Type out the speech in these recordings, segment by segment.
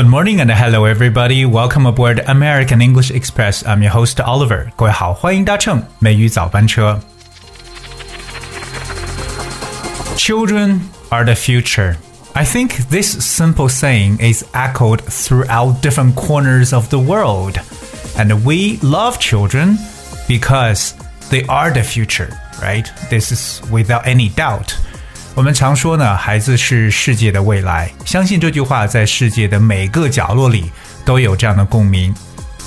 Good morning and hello everybody. Welcome aboard American English Express. I'm your host Oliver. 各位好，欢迎搭乘美语早班车。Children are the future. I think this simple saying is echoed throughout different corners of the world. And we love children because they are the future, right? This is without any doubt. 我们常说呢，孩子是世界的未来。相信这句话在世界的每个角落里都有这样的共鸣。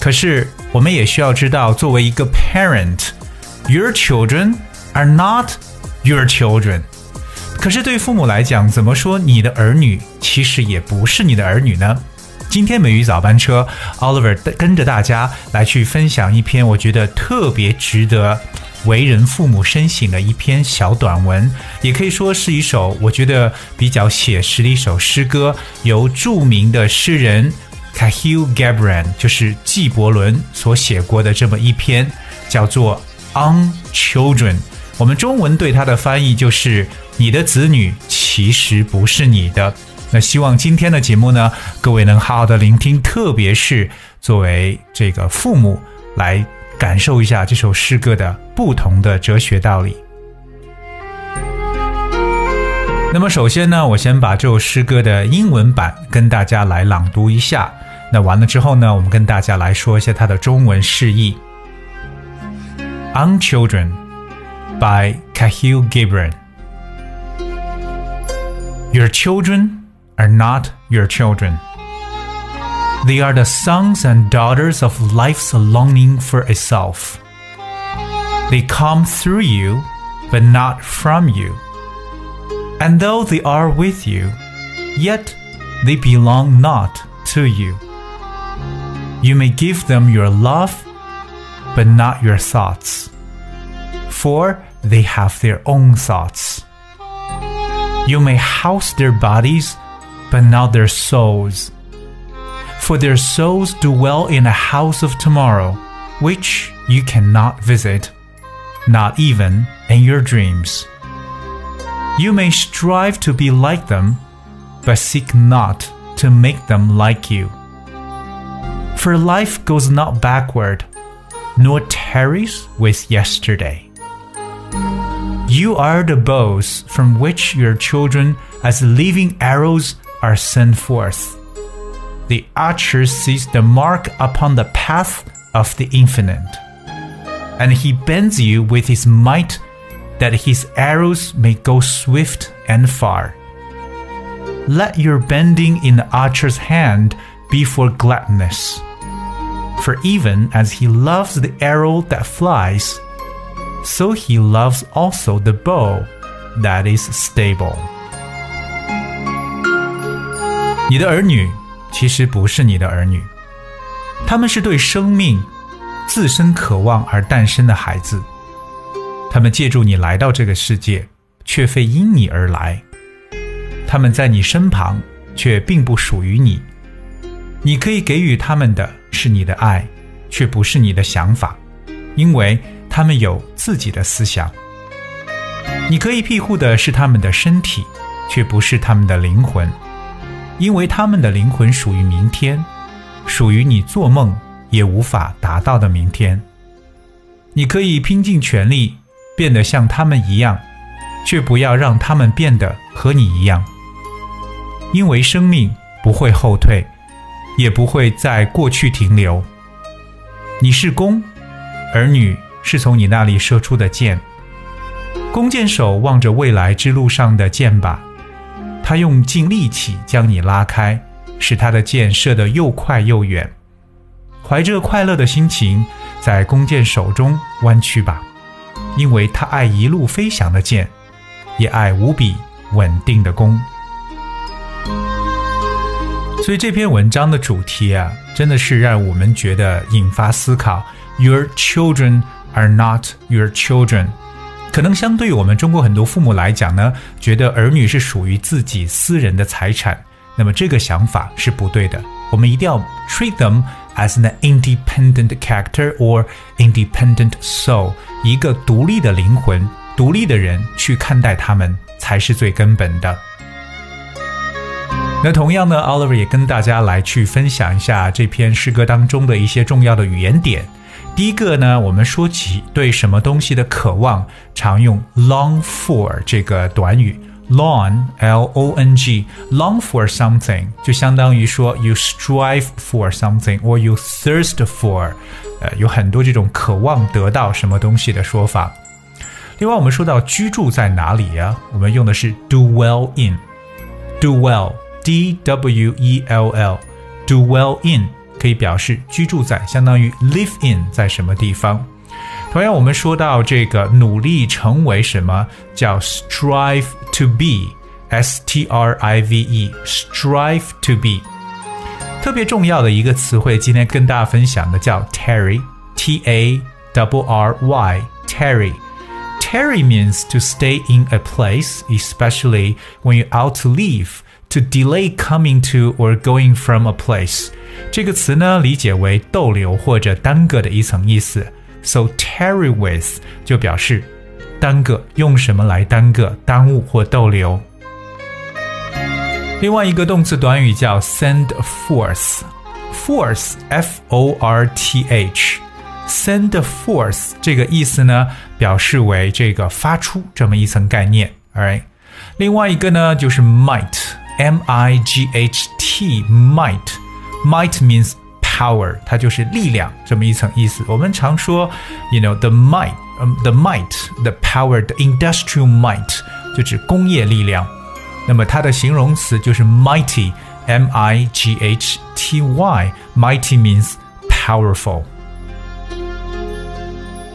可是，我们也需要知道，作为一个 parent，your children are not your children。可是对父母来讲，怎么说你的儿女其实也不是你的儿女呢？今天美语早班车，Oliver 跟着大家来去分享一篇我觉得特别值得。为人父母深省的一篇小短文，也可以说是一首我觉得比较写实的一首诗歌，由著名的诗人 Cahill Gibran，就是纪伯伦所写过的这么一篇，叫做《On Children》。我们中文对它的翻译就是“你的子女其实不是你的”。那希望今天的节目呢，各位能好好的聆听，特别是作为这个父母来。感受一下这首诗歌的不同的哲学道理。那么，首先呢，我先把这首诗歌的英文版跟大家来朗读一下。那完了之后呢，我们跟大家来说一下它的中文释义。On Children by Cahill Gibran. Your children are not your children. They are the sons and daughters of life's longing for itself. They come through you, but not from you. And though they are with you, yet they belong not to you. You may give them your love, but not your thoughts, for they have their own thoughts. You may house their bodies, but not their souls for their souls dwell in a house of tomorrow, which you cannot visit, not even in your dreams. You may strive to be like them, but seek not to make them like you. For life goes not backward, nor tarries with yesterday. You are the bows from which your children, as living arrows, are sent forth the archer sees the mark upon the path of the infinite. And he bends you with his might that his arrows may go swift and far. Let your bending in the archer's hand be for gladness. For even as he loves the arrow that flies, so he loves also the bow that is stable. 你的儿女 其实不是你的儿女，他们是对生命自身渴望而诞生的孩子。他们借助你来到这个世界，却非因你而来。他们在你身旁，却并不属于你。你可以给予他们的是你的爱，却不是你的想法，因为他们有自己的思想。你可以庇护的是他们的身体，却不是他们的灵魂。因为他们的灵魂属于明天，属于你做梦也无法达到的明天。你可以拼尽全力变得像他们一样，却不要让他们变得和你一样。因为生命不会后退，也不会在过去停留。你是弓，儿女是从你那里射出的箭。弓箭手望着未来之路上的箭靶。他用尽力气将你拉开，使他的箭射得又快又远。怀着快乐的心情，在弓箭手中弯曲吧，因为他爱一路飞翔的箭，也爱无比稳定的弓。所以这篇文章的主题啊，真的是让我们觉得引发思考。Your children are not your children. 可能相对于我们中国很多父母来讲呢，觉得儿女是属于自己私人的财产，那么这个想法是不对的。我们一定要 treat them as an independent character or independent soul，一个独立的灵魂、独立的人去看待他们才是最根本的。那同样呢，Oliver 也跟大家来去分享一下这篇诗歌当中的一些重要的语言点。第一个呢，我们说起对什么东西的渴望，常用 long for 这个短语。long l o n g long for something 就相当于说 you strive for something or you thirst for，呃，有很多这种渴望得到什么东西的说法。另外，我们说到居住在哪里呀、啊？我们用的是 dwell in，do well，d w e l l，do well in 可以表示居住在，相当于 live in 在什么地方。同样，我们说到这个努力成为什么叫 strive to be，s t r i v e，strive to be。特别重要的一个词汇，今天跟大家分享的叫 tarry，T A W R Y，tarry。Tarry means to stay in a place, especially when you're out to leave to delay coming to or going from a place. 这个词呢，理解为逗留或者耽搁的一层意思。So tarry with 就表示耽搁，用什么来耽搁、耽误或逗留？另外一个动词短语叫 send forth，forth f o r t h，send forth 这个意思呢，表示为这个发出这么一层概念。Alright，另外一个呢就是 might，m i g h t，might，might means power，它就是力量这么一层意思。我们常说，you know the might，嗯、um,，the might，the power，the industrial might，就指工业力量。那么它的形容词就是 mighty，m i g h t y，mighty means powerful。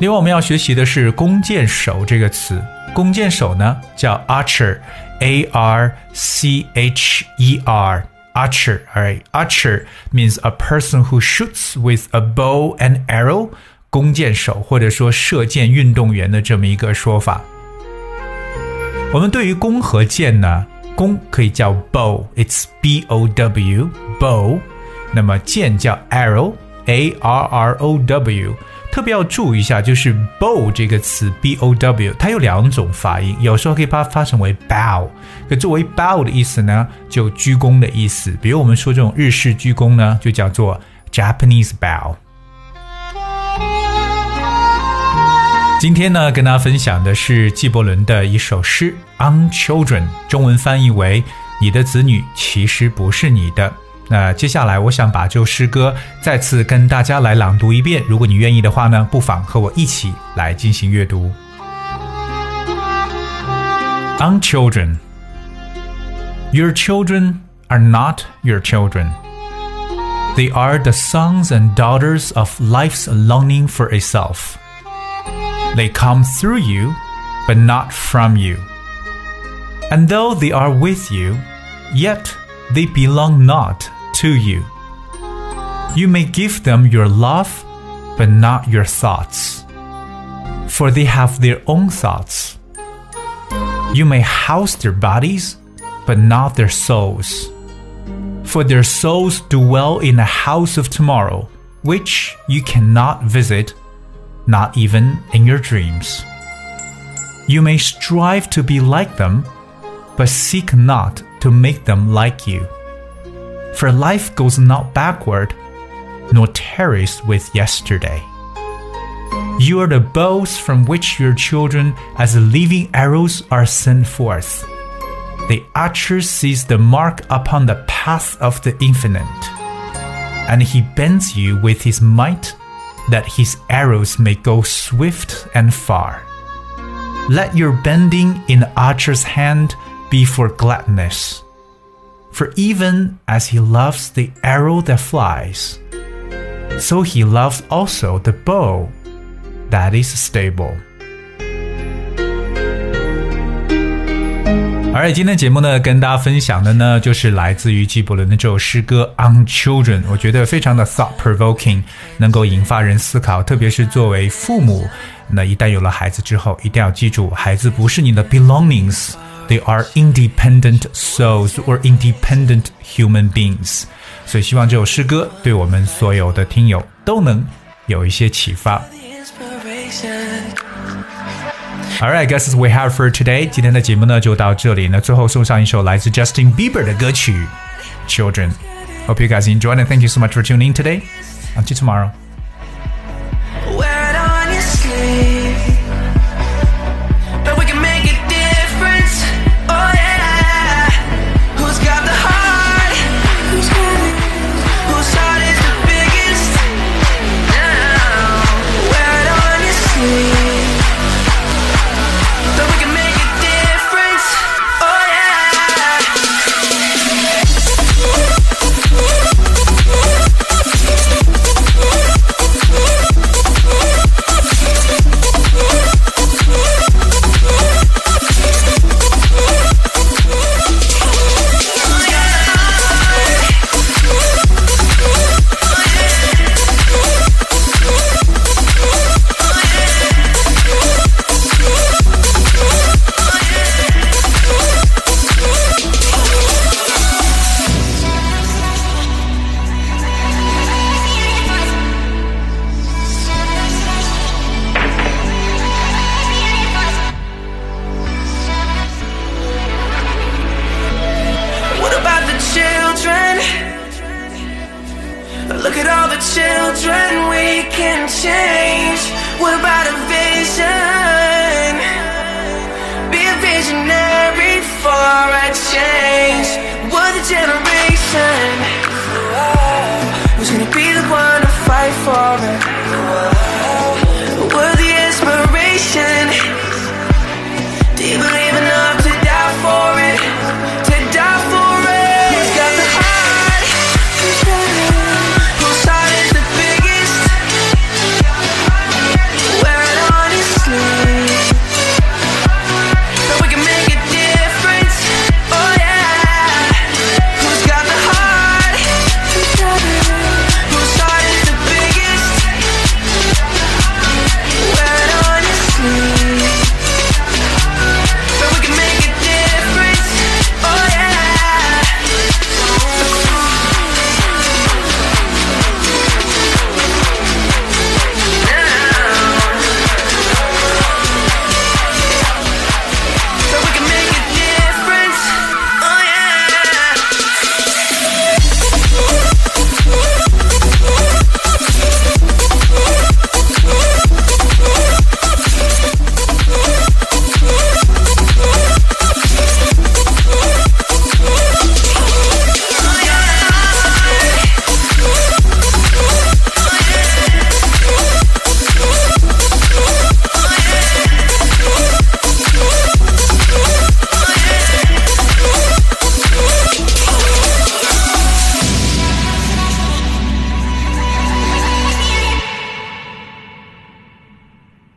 另外，我们要学习的是弓箭手这个词。弓箭手呢叫 archer，a r c h e r。archer. All right, archer means a person who shoots with a bow and arrow. 弓箭手或者说射箭运动员的这么一个说法。我们对于弓和箭呢，弓可以叫 bow，it's b o w bow，那么箭叫 arrow，a r r o w。 特别要注意一下，就是 bow 这个词 b o w，它有两种发音，有时候可以把它发成为 bow，可作为 bow 的意思呢，就鞠躬的意思。比如我们说这种日式鞠躬呢，就叫做 Japanese bow。今天呢，跟大家分享的是纪伯伦的一首诗《On Children》，中文翻译为“你的子女其实不是你的”。那接下来，我想把这首诗歌再次跟大家来朗读一遍。如果你愿意的话呢，不妨和我一起来进行阅读。On children, your children are not your children. They are the sons and daughters of life's longing for itself. They come through you, but not from you. And though they are with you, yet they belong not to you. You may give them your love, but not your thoughts, for they have their own thoughts. You may house their bodies, but not their souls, for their souls dwell in a house of tomorrow, which you cannot visit, not even in your dreams. You may strive to be like them, but seek not to make them like you for life goes not backward, nor tarries with yesterday. You are the bows from which your children, as living arrows, are sent forth. The archer sees the mark upon the path of the infinite, and he bends you with his might, that his arrows may go swift and far. Let your bending in the archer's hand be for gladness for even as he loves the arrow that flies, so he loves also the bow that is stable. Alright，今天节目呢，跟大家分享的呢，就是来自于纪伯伦的这首诗歌《On Children》，我觉得非常的 thought provoking，能够引发人思考。特别是作为父母，那一旦有了孩子之后，一定要记住，孩子不是你的 belongings。 they are independent souls or independent human beings。所以希望这首诗歌对我们所有的听友都能有一些启发。Alright, guys, we have for today。今天的节目呢就到这里。那最后送上一首来自 Justin Bieber 的歌曲 children. Hope you guys enjoyed and thank you so much for tuning in today. Until tomorrow.